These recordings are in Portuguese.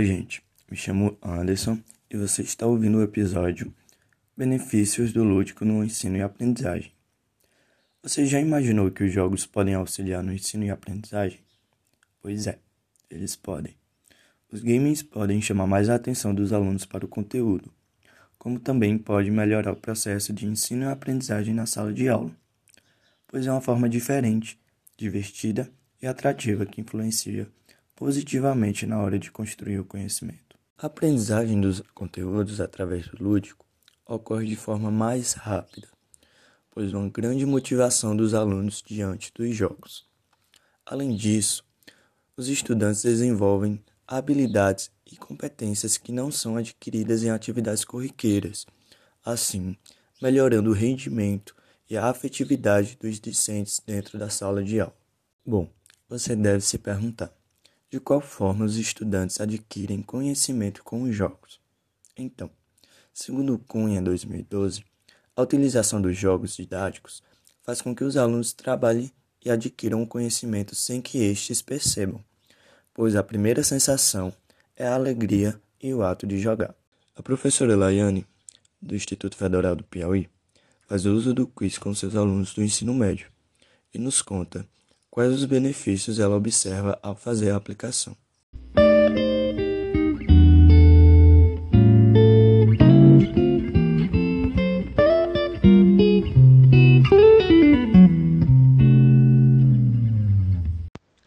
me chamo Anderson e você está ouvindo o episódio Benefícios do Lúdico no Ensino e Aprendizagem. Você já imaginou que os jogos podem auxiliar no ensino e aprendizagem? Pois é, eles podem. Os games podem chamar mais a atenção dos alunos para o conteúdo, como também pode melhorar o processo de ensino e aprendizagem na sala de aula, pois é uma forma diferente, divertida e atrativa que influencia positivamente na hora de construir o conhecimento. A aprendizagem dos conteúdos através do lúdico ocorre de forma mais rápida, pois uma grande motivação dos alunos diante dos jogos. Além disso, os estudantes desenvolvem habilidades e competências que não são adquiridas em atividades corriqueiras, assim, melhorando o rendimento e a afetividade dos discentes dentro da sala de aula. Bom, você deve se perguntar: de qual forma os estudantes adquirem conhecimento com os jogos? Então, segundo Cunha 2012, a utilização dos jogos didáticos faz com que os alunos trabalhem e adquiram o conhecimento sem que estes percebam, pois a primeira sensação é a alegria e o ato de jogar. A professora Laiane, do Instituto Federal do Piauí, faz uso do quiz com seus alunos do ensino médio e nos conta Quais os benefícios ela observa ao fazer a aplicação?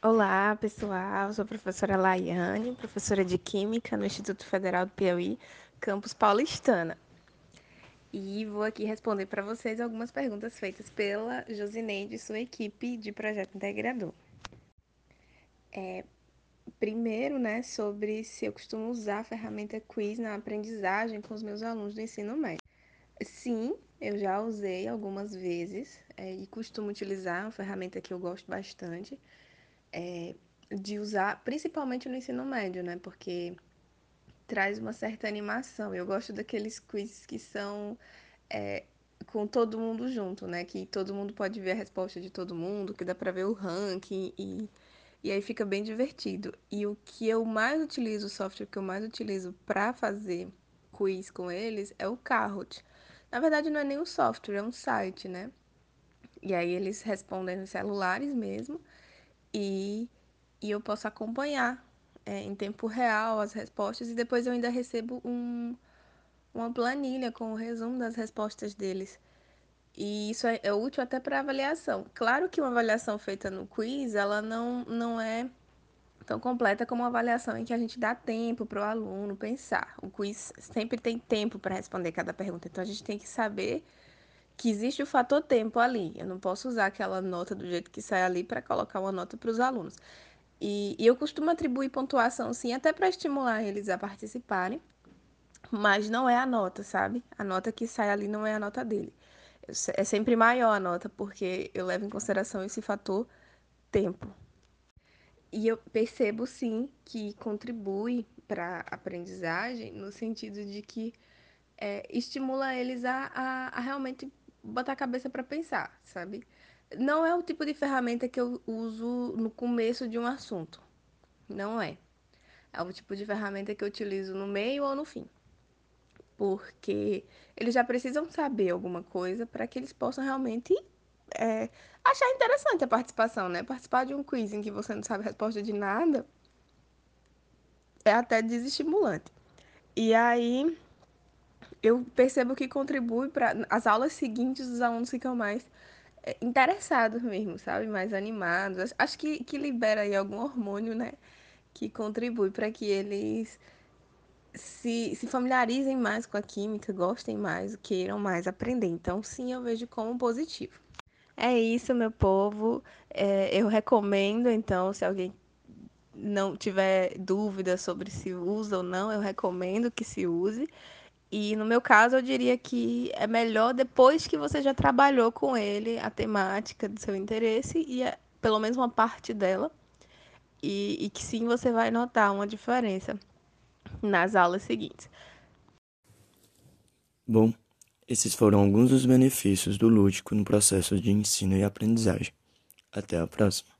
Olá, pessoal. sou a professora Laiane, professora de Química no Instituto Federal do Piauí, campus paulistana e vou aqui responder para vocês algumas perguntas feitas pela Josineide e sua equipe de projeto integrador. É, primeiro, né, sobre se eu costumo usar a ferramenta quiz na aprendizagem com os meus alunos do ensino médio. Sim, eu já usei algumas vezes é, e costumo utilizar uma ferramenta que eu gosto bastante é, de usar, principalmente no ensino médio, né, porque traz uma certa animação. Eu gosto daqueles quizzes que são é, com todo mundo junto, né? Que todo mundo pode ver a resposta de todo mundo, que dá para ver o ranking e, e aí fica bem divertido. E o que eu mais utilizo, o software que eu mais utilizo para fazer quiz com eles é o Kahoot. Na verdade, não é nem um software, é um site, né? E aí eles respondem nos celulares mesmo e, e eu posso acompanhar é, em tempo real as respostas e depois eu ainda recebo um, uma planilha com o resumo das respostas deles. E isso é, é útil até para avaliação. Claro que uma avaliação feita no quiz, ela não, não é tão completa como uma avaliação em que a gente dá tempo para o aluno pensar. O quiz sempre tem tempo para responder cada pergunta, então a gente tem que saber que existe o fator tempo ali. Eu não posso usar aquela nota do jeito que sai ali para colocar uma nota para os alunos. E, e eu costumo atribuir pontuação, sim, até para estimular eles a participarem, mas não é a nota, sabe? A nota que sai ali não é a nota dele. É sempre maior a nota, porque eu levo em consideração esse fator tempo. E eu percebo, sim, que contribui para a aprendizagem, no sentido de que é, estimula eles a, a, a realmente botar a cabeça para pensar, sabe? Não é o tipo de ferramenta que eu uso no começo de um assunto. Não é. É o tipo de ferramenta que eu utilizo no meio ou no fim. Porque eles já precisam saber alguma coisa para que eles possam realmente é, achar interessante a participação, né? Participar de um quiz em que você não sabe a resposta de nada é até desestimulante. E aí eu percebo que contribui para as aulas seguintes os alunos ficam mais interessados mesmo, sabe? Mais animados. Acho que, que libera aí algum hormônio, né? Que contribui para que eles se, se familiarizem mais com a química, gostem mais, queiram mais aprender. Então, sim, eu vejo como positivo. É isso, meu povo. É, eu recomendo, então, se alguém não tiver dúvida sobre se usa ou não, eu recomendo que se use. E no meu caso, eu diria que é melhor depois que você já trabalhou com ele a temática do seu interesse e pelo menos uma parte dela. E, e que sim você vai notar uma diferença nas aulas seguintes. Bom, esses foram alguns dos benefícios do lúdico no processo de ensino e aprendizagem. Até a próxima.